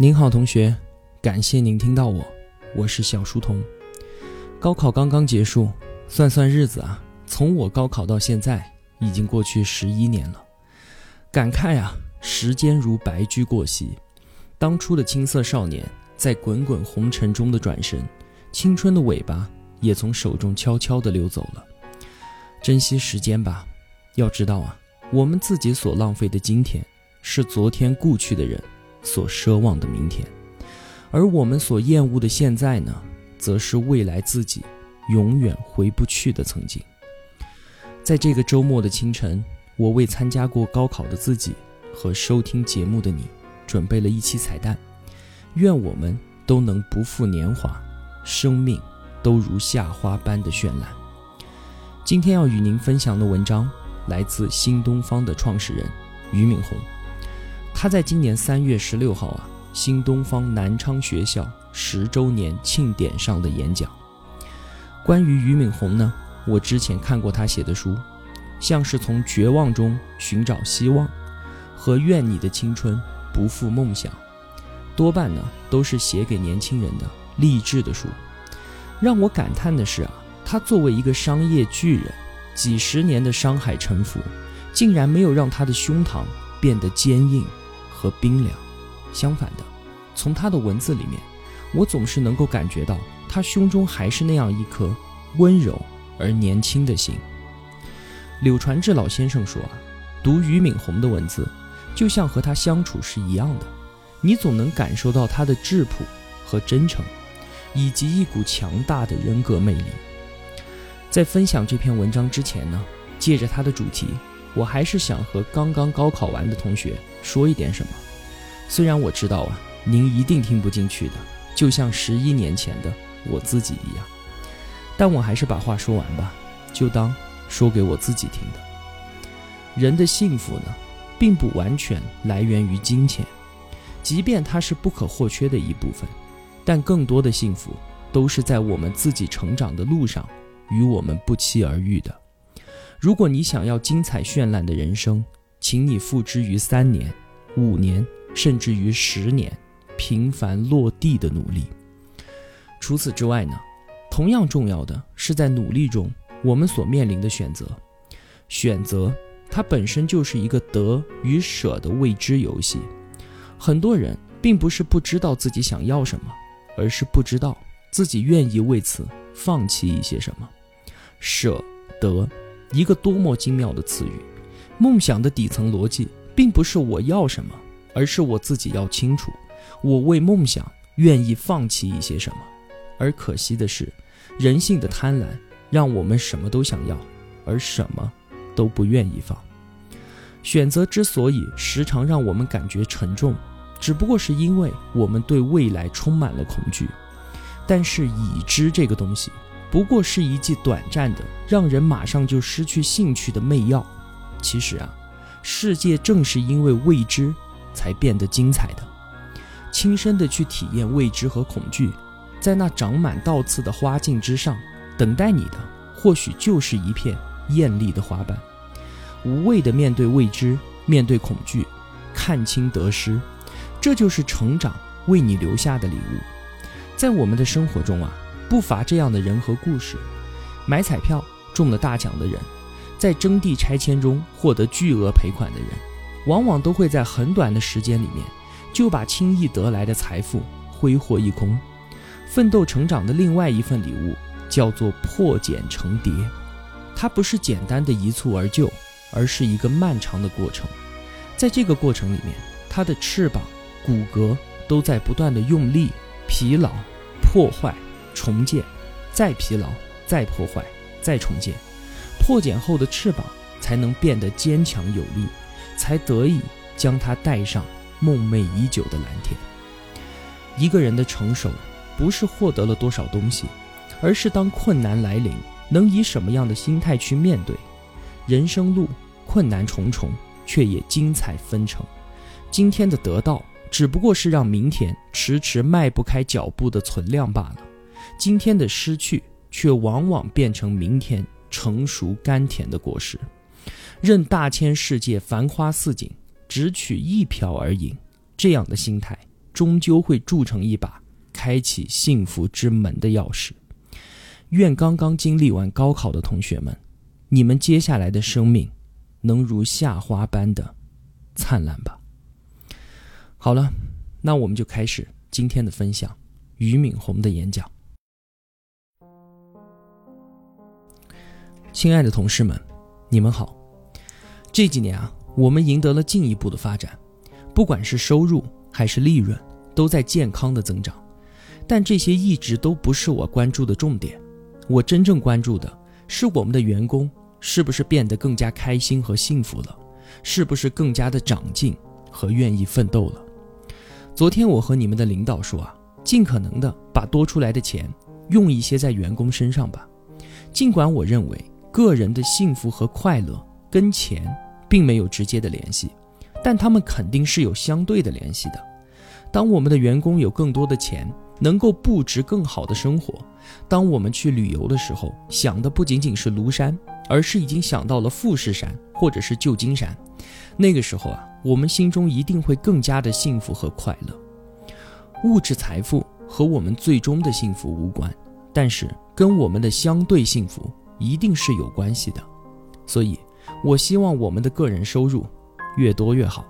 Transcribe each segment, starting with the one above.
您好，同学，感谢您听到我，我是小书童。高考刚刚结束，算算日子啊，从我高考到现在已经过去十一年了。感慨啊，时间如白驹过隙，当初的青涩少年在滚滚红尘中的转身，青春的尾巴也从手中悄悄地溜走了。珍惜时间吧，要知道啊，我们自己所浪费的今天，是昨天故去的人。所奢望的明天，而我们所厌恶的现在呢，则是未来自己永远回不去的曾经。在这个周末的清晨，我为参加过高考的自己和收听节目的你，准备了一期彩蛋。愿我们都能不负年华，生命都如夏花般的绚烂。今天要与您分享的文章，来自新东方的创始人俞敏洪。他在今年三月十六号啊，新东方南昌学校十周年庆典上的演讲。关于俞敏洪呢，我之前看过他写的书，像是从绝望中寻找希望，和愿你的青春不负梦想，多半呢都是写给年轻人的励志的书。让我感叹的是啊，他作为一个商业巨人，几十年的商海沉浮，竟然没有让他的胸膛变得坚硬。和冰凉，相反的，从他的文字里面，我总是能够感觉到他胸中还是那样一颗温柔而年轻的心。柳传志老先生说啊，读俞敏洪的文字，就像和他相处是一样的，你总能感受到他的质朴和真诚，以及一股强大的人格魅力。在分享这篇文章之前呢，借着他的主题。我还是想和刚刚高考完的同学说一点什么，虽然我知道啊，您一定听不进去的，就像十一年前的我自己一样，但我还是把话说完吧，就当说给我自己听的。人的幸福呢，并不完全来源于金钱，即便它是不可或缺的一部分，但更多的幸福都是在我们自己成长的路上与我们不期而遇的。如果你想要精彩绚烂的人生，请你付之于三年、五年，甚至于十年，平凡落地的努力。除此之外呢，同样重要的是在努力中我们所面临的选择。选择它本身就是一个得与舍的未知游戏。很多人并不是不知道自己想要什么，而是不知道自己愿意为此放弃一些什么。舍得。一个多么精妙的词语！梦想的底层逻辑，并不是我要什么，而是我自己要清楚，我为梦想愿意放弃一些什么。而可惜的是，人性的贪婪让我们什么都想要，而什么都不愿意放。选择之所以时常让我们感觉沉重，只不过是因为我们对未来充满了恐惧。但是已知这个东西。不过是一剂短暂的，让人马上就失去兴趣的媚药。其实啊，世界正是因为未知，才变得精彩的。亲身的去体验未知和恐惧，在那长满倒刺的花径之上，等待你的或许就是一片艳丽的花瓣。无畏的面对未知，面对恐惧，看清得失，这就是成长为你留下的礼物。在我们的生活中啊。不乏这样的人和故事：买彩票中了大奖的人，在征地拆迁中获得巨额赔款的人，往往都会在很短的时间里面就把轻易得来的财富挥霍一空。奋斗成长的另外一份礼物叫做破茧成蝶，它不是简单的一蹴而就，而是一个漫长的过程。在这个过程里面，它的翅膀、骨骼都在不断的用力、疲劳、破坏。重建，再疲劳，再破坏，再重建，破茧后的翅膀才能变得坚强有力，才得以将它带上梦寐已久的蓝天。一个人的成熟，不是获得了多少东西，而是当困难来临，能以什么样的心态去面对。人生路困难重重，却也精彩纷呈。今天的得到，只不过是让明天迟迟迈不开脚步的存量罢了。今天的失去，却往往变成明天成熟甘甜的果实。任大千世界繁花似锦，只取一瓢而饮，这样的心态终究会铸成一把开启幸福之门的钥匙。愿刚刚经历完高考的同学们，你们接下来的生命能如夏花般的灿烂吧。好了，那我们就开始今天的分享。俞敏洪的演讲。亲爱的同事们，你们好。这几年啊，我们赢得了进一步的发展，不管是收入还是利润，都在健康的增长。但这些一直都不是我关注的重点。我真正关注的是我们的员工是不是变得更加开心和幸福了，是不是更加的长进和愿意奋斗了。昨天我和你们的领导说啊，尽可能的把多出来的钱用一些在员工身上吧。尽管我认为个人的幸福和快乐跟钱并没有直接的联系，但他们肯定是有相对的联系的。当我们的员工有更多的钱，能够布置更好的生活；当我们去旅游的时候，想的不仅仅是庐山，而是已经想到了富士山或者是旧金山。那个时候啊，我们心中一定会更加的幸福和快乐。物质财富和我们最终的幸福无关，但是跟我们的相对幸福一定是有关系的。所以，我希望我们的个人收入越多越好。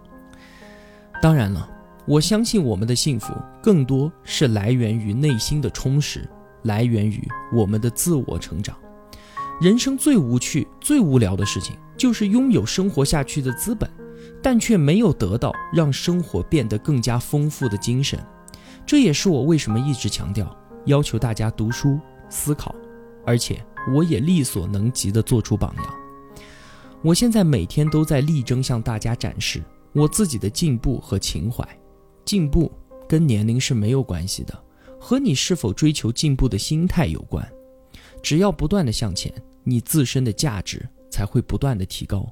当然了，我相信我们的幸福更多是来源于内心的充实，来源于我们的自我成长。人生最无趣、最无聊的事情，就是拥有生活下去的资本，但却没有得到让生活变得更加丰富的精神。这也是我为什么一直强调要求大家读书、思考，而且我也力所能及地做出榜样。我现在每天都在力争向大家展示我自己的进步和情怀。进步跟年龄是没有关系的，和你是否追求进步的心态有关。只要不断的向前，你自身的价值才会不断的提高。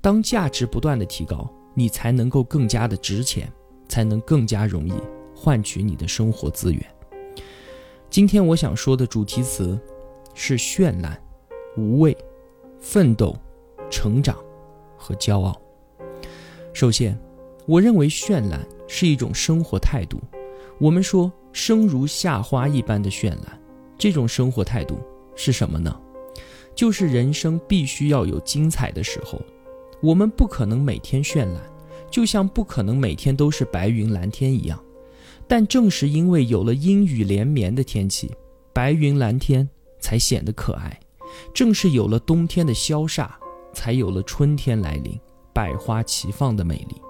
当价值不断的提高，你才能够更加的值钱，才能更加容易换取你的生活资源。今天我想说的主题词是绚烂、无畏、奋斗、成长和骄傲。首先，我认为绚烂是一种生活态度。我们说生如夏花一般的绚烂，这种生活态度。是什么呢？就是人生必须要有精彩的时候，我们不可能每天绚烂，就像不可能每天都是白云蓝天一样。但正是因为有了阴雨连绵的天气，白云蓝天才显得可爱；正是有了冬天的萧煞，才有了春天来临，百花齐放的美丽。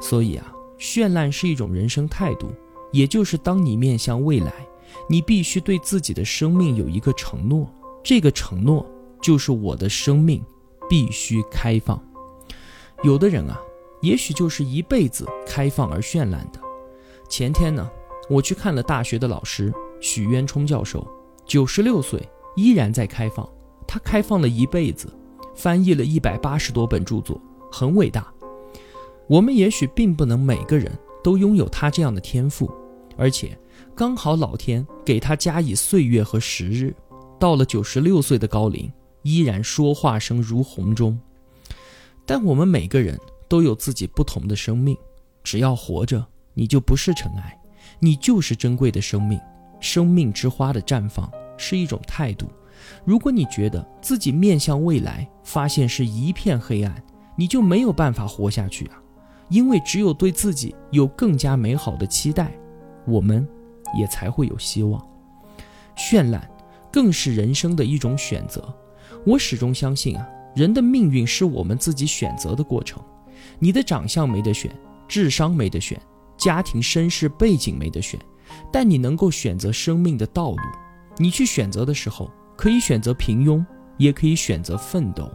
所以啊，绚烂是一种人生态度，也就是当你面向未来。你必须对自己的生命有一个承诺，这个承诺就是我的生命必须开放。有的人啊，也许就是一辈子开放而绚烂的。前天呢，我去看了大学的老师许渊冲教授，九十六岁依然在开放，他开放了一辈子，翻译了一百八十多本著作，很伟大。我们也许并不能每个人都拥有他这样的天赋，而且。刚好老天给他加以岁月和时日，到了九十六岁的高龄，依然说话声如洪钟。但我们每个人都有自己不同的生命，只要活着，你就不是尘埃，你就是珍贵的生命。生命之花的绽放是一种态度。如果你觉得自己面向未来，发现是一片黑暗，你就没有办法活下去啊！因为只有对自己有更加美好的期待，我们。也才会有希望。绚烂，更是人生的一种选择。我始终相信啊，人的命运是我们自己选择的过程。你的长相没得选，智商没得选，家庭身世背景没得选，但你能够选择生命的道路。你去选择的时候，可以选择平庸，也可以选择奋斗，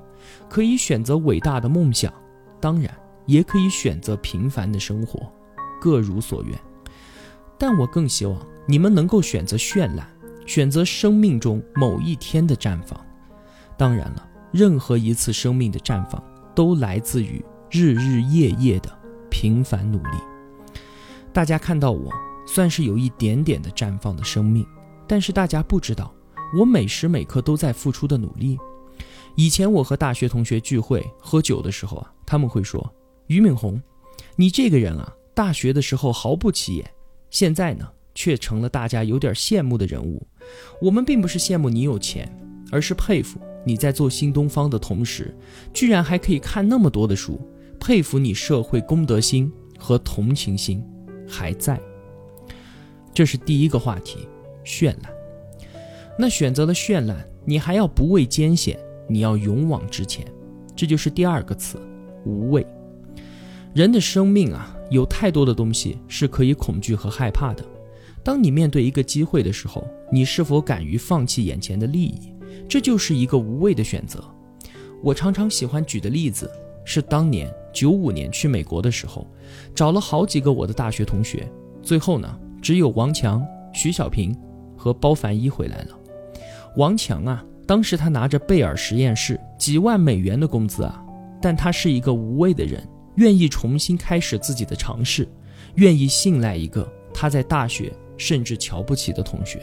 可以选择伟大的梦想，当然也可以选择平凡的生活，各如所愿。但我更希望你们能够选择绚烂，选择生命中某一天的绽放。当然了，任何一次生命的绽放都来自于日日夜夜的平凡努力。大家看到我，算是有一点点的绽放的生命，但是大家不知道我每时每刻都在付出的努力。以前我和大学同学聚会喝酒的时候啊，他们会说：“俞敏洪，你这个人啊。”大学的时候毫不起眼，现在呢却成了大家有点羡慕的人物。我们并不是羡慕你有钱，而是佩服你在做新东方的同时，居然还可以看那么多的书，佩服你社会公德心和同情心还在。这是第一个话题，绚烂。那选择了绚烂，你还要不畏艰险，你要勇往直前，这就是第二个词，无畏。人的生命啊，有太多的东西是可以恐惧和害怕的。当你面对一个机会的时候，你是否敢于放弃眼前的利益？这就是一个无畏的选择。我常常喜欢举的例子是，当年九五年去美国的时候，找了好几个我的大学同学，最后呢，只有王强、徐小平和包凡一回来了。王强啊，当时他拿着贝尔实验室几万美元的工资啊，但他是一个无畏的人，愿意重新开始自己的尝试，愿意信赖一个他在大学甚至瞧不起的同学。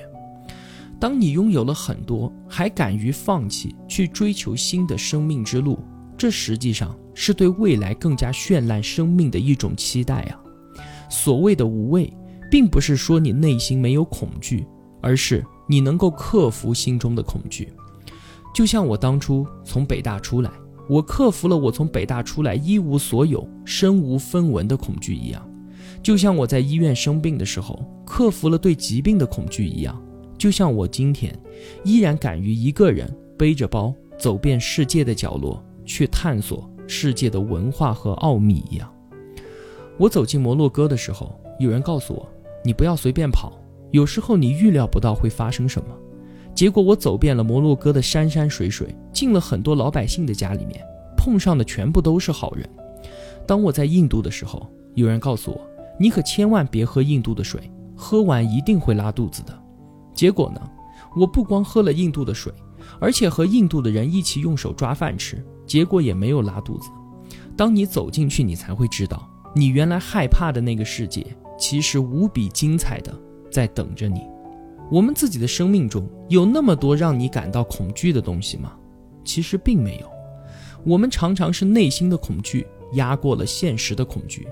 当你拥有了很多，还敢于放弃去追求新的生命之路，这实际上是对未来更加绚烂生命的一种期待啊！所谓的无畏，并不是说你内心没有恐惧，而是。你能够克服心中的恐惧，就像我当初从北大出来，我克服了我从北大出来一无所有、身无分文的恐惧一样；就像我在医院生病的时候克服了对疾病的恐惧一样；就像我今天依然敢于一个人背着包走遍世界的角落，去探索世界的文化和奥秘一样。我走进摩洛哥的时候，有人告诉我：“你不要随便跑。”有时候你预料不到会发生什么，结果我走遍了摩洛哥的山山水水，进了很多老百姓的家里面，碰上的全部都是好人。当我在印度的时候，有人告诉我，你可千万别喝印度的水，喝完一定会拉肚子的。结果呢，我不光喝了印度的水，而且和印度的人一起用手抓饭吃，结果也没有拉肚子。当你走进去，你才会知道，你原来害怕的那个世界，其实无比精彩的。在等着你。我们自己的生命中有那么多让你感到恐惧的东西吗？其实并没有。我们常常是内心的恐惧压过了现实的恐惧。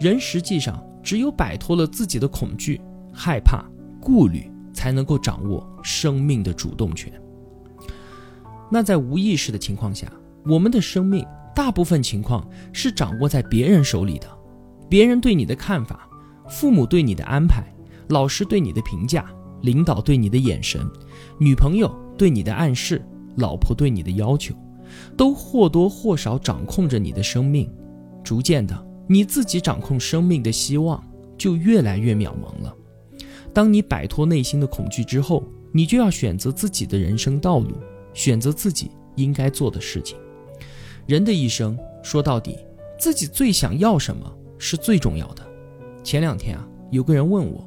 人实际上只有摆脱了自己的恐惧、害怕、顾虑，才能够掌握生命的主动权。那在无意识的情况下，我们的生命大部分情况是掌握在别人手里的。别人对你的看法，父母对你的安排。老师对你的评价，领导对你的眼神，女朋友对你的暗示，老婆对你的要求，都或多或少掌控着你的生命。逐渐的，你自己掌控生命的希望就越来越渺茫了。当你摆脱内心的恐惧之后，你就要选择自己的人生道路，选择自己应该做的事情。人的一生，说到底，自己最想要什么是最重要的。前两天啊，有个人问我。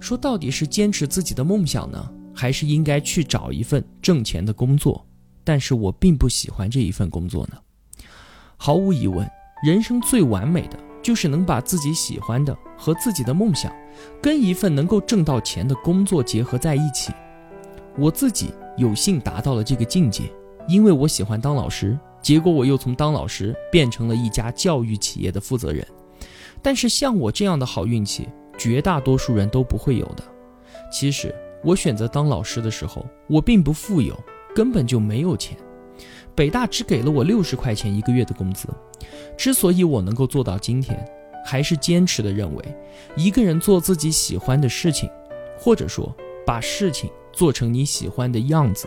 说到底是坚持自己的梦想呢，还是应该去找一份挣钱的工作？但是我并不喜欢这一份工作呢。毫无疑问，人生最完美的就是能把自己喜欢的和自己的梦想，跟一份能够挣到钱的工作结合在一起。我自己有幸达到了这个境界，因为我喜欢当老师，结果我又从当老师变成了一家教育企业的负责人。但是像我这样的好运气。绝大多数人都不会有的。其实我选择当老师的时候，我并不富有，根本就没有钱。北大只给了我六十块钱一个月的工资。之所以我能够做到今天，还是坚持的认为，一个人做自己喜欢的事情，或者说把事情做成你喜欢的样子，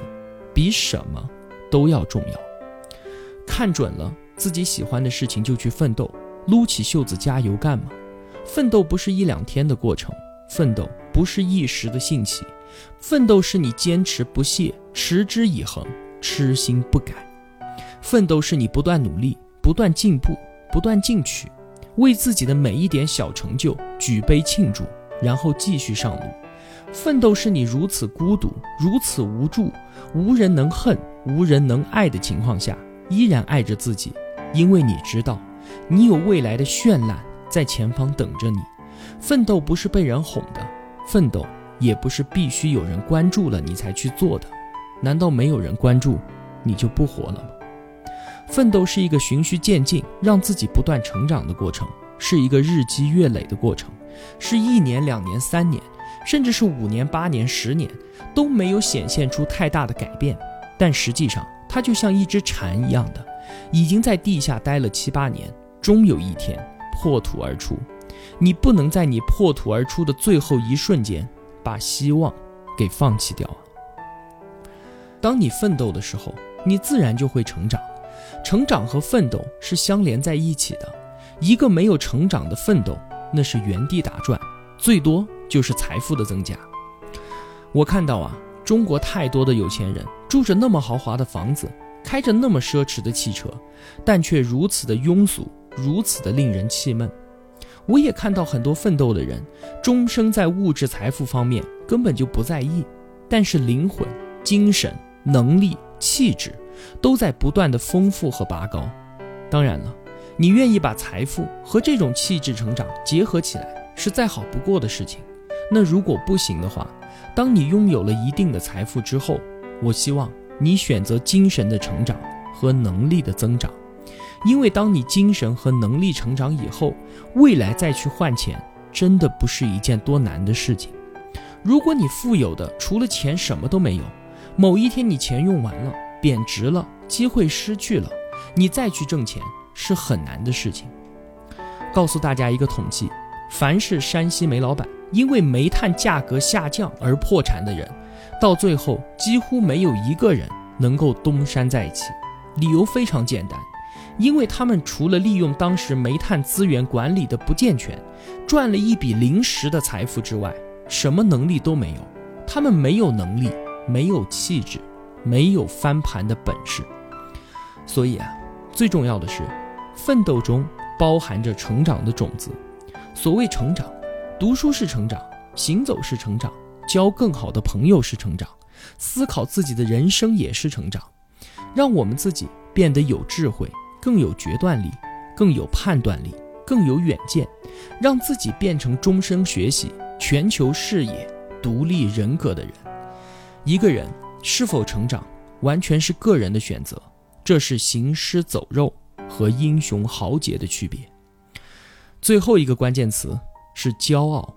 比什么都要重要。看准了自己喜欢的事情就去奋斗，撸起袖子加油干嘛。奋斗不是一两天的过程，奋斗不是一时的兴起，奋斗是你坚持不懈、持之以恒、痴心不改。奋斗是你不断努力、不断进步、不断进取，为自己的每一点小成就举杯庆祝，然后继续上路。奋斗是你如此孤独、如此无助、无人能恨、无人能爱的情况下，依然爱着自己，因为你知道，你有未来的绚烂。在前方等着你，奋斗不是被人哄的，奋斗也不是必须有人关注了你才去做的。难道没有人关注，你就不活了吗？奋斗是一个循序渐进，让自己不断成长的过程。是一个日积月累的过程，是一年、两年、三年，甚至是五年、八年、十年都没有显现出太大的改变。但实际上，它就像一只蝉一样的，已经在地下待了七八年，终有一天破土而出。你不能在你破土而出的最后一瞬间，把希望给放弃掉啊！当你奋斗的时候，你自然就会成长。成长和奋斗是相连在一起的。一个没有成长的奋斗，那是原地打转，最多就是财富的增加。我看到啊，中国太多的有钱人住着那么豪华的房子，开着那么奢侈的汽车，但却如此的庸俗，如此的令人气闷。我也看到很多奋斗的人，终生在物质财富方面根本就不在意，但是灵魂、精神、能力、气质都在不断的丰富和拔高。当然了，你愿意把财富和这种气质成长结合起来，是再好不过的事情。那如果不行的话，当你拥有了一定的财富之后，我希望你选择精神的成长和能力的增长。因为当你精神和能力成长以后，未来再去换钱，真的不是一件多难的事情。如果你富有的除了钱什么都没有，某一天你钱用完了，贬值了，机会失去了，你再去挣钱是很难的事情。告诉大家一个统计：凡是山西煤老板因为煤炭价格下降而破产的人，到最后几乎没有一个人能够东山再起。理由非常简单。因为他们除了利用当时煤炭资源管理的不健全，赚了一笔临时的财富之外，什么能力都没有。他们没有能力，没有气质，没有翻盘的本事。所以啊，最重要的是，奋斗中包含着成长的种子。所谓成长，读书是成长，行走是成长，交更好的朋友是成长，思考自己的人生也是成长，让我们自己变得有智慧。更有决断力，更有判断力，更有远见，让自己变成终生学习、全球视野、独立人格的人。一个人是否成长，完全是个人的选择，这是行尸走肉和英雄豪杰的区别。最后一个关键词是骄傲，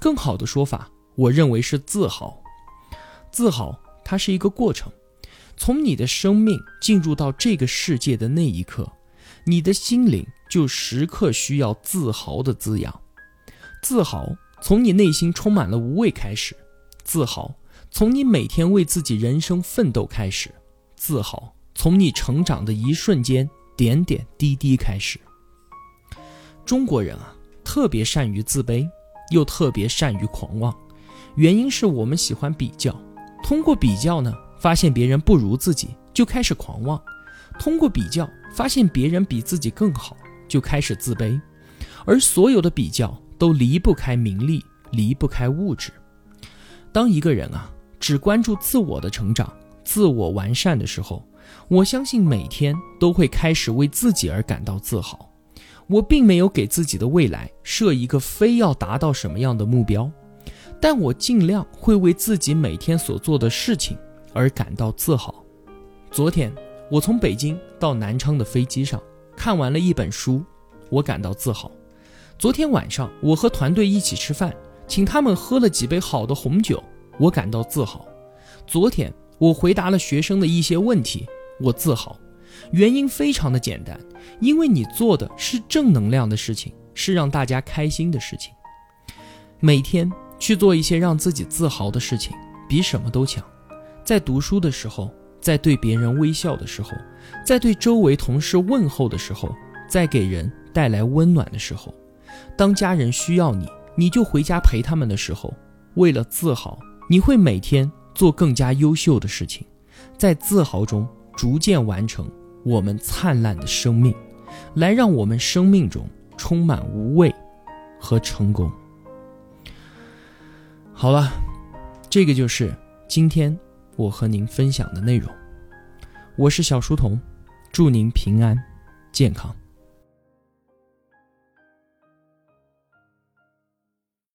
更好的说法，我认为是自豪。自豪，它是一个过程。从你的生命进入到这个世界的那一刻，你的心灵就时刻需要自豪的滋养。自豪从你内心充满了无畏开始，自豪从你每天为自己人生奋斗开始，自豪从你成长的一瞬间点点滴滴开始。中国人啊，特别善于自卑，又特别善于狂妄，原因是我们喜欢比较，通过比较呢。发现别人不如自己，就开始狂妄；通过比较，发现别人比自己更好，就开始自卑。而所有的比较都离不开名利，离不开物质。当一个人啊只关注自我的成长、自我完善的时候，我相信每天都会开始为自己而感到自豪。我并没有给自己的未来设一个非要达到什么样的目标，但我尽量会为自己每天所做的事情。而感到自豪。昨天我从北京到南昌的飞机上看完了一本书，我感到自豪。昨天晚上我和团队一起吃饭，请他们喝了几杯好的红酒，我感到自豪。昨天我回答了学生的一些问题，我自豪。原因非常的简单，因为你做的是正能量的事情，是让大家开心的事情。每天去做一些让自己自豪的事情，比什么都强。在读书的时候，在对别人微笑的时候，在对周围同事问候的时候，在给人带来温暖的时候，当家人需要你，你就回家陪他们的时候，为了自豪，你会每天做更加优秀的事情，在自豪中逐渐完成我们灿烂的生命，来让我们生命中充满无畏和成功。好了，这个就是今天。我和您分享的内容，我是小书童，祝您平安健康。